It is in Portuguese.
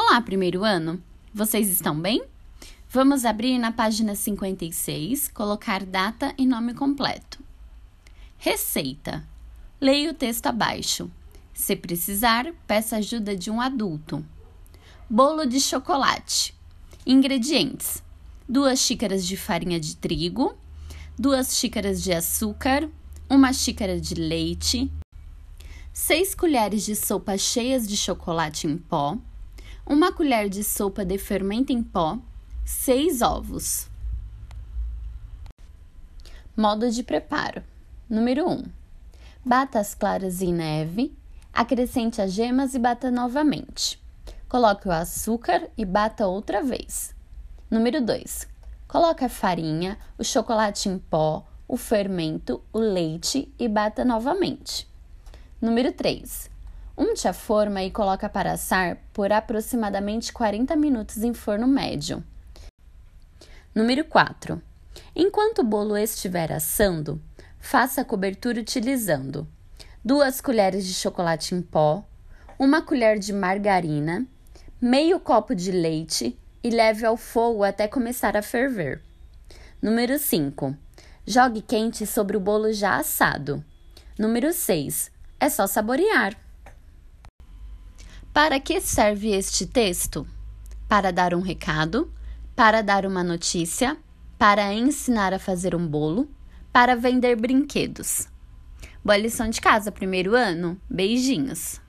Olá, primeiro ano! Vocês estão bem? Vamos abrir na página 56, colocar data e nome completo. Receita. Leia o texto abaixo. Se precisar, peça ajuda de um adulto. Bolo de chocolate. Ingredientes: 2 xícaras de farinha de trigo, 2 xícaras de açúcar, 1 xícara de leite, 6 colheres de sopa cheias de chocolate em pó, 1 colher de sopa de fermento em pó, 6 ovos. Modo de preparo: Número 1. Bata as claras em neve, acrescente as gemas e bata novamente. Coloque o açúcar e bata outra vez. Número 2. Coloque a farinha, o chocolate em pó, o fermento, o leite e bata novamente. Número 3. Unte a forma e coloque para assar por aproximadamente 40 minutos em forno médio. Número 4. Enquanto o bolo estiver assando, faça a cobertura utilizando 2 colheres de chocolate em pó, 1 colher de margarina, meio copo de leite e leve ao fogo até começar a ferver. Número 5. Jogue quente sobre o bolo já assado. Número 6. É só saborear. Para que serve este texto? Para dar um recado, para dar uma notícia, para ensinar a fazer um bolo, para vender brinquedos. Boa lição de casa, primeiro ano. Beijinhos!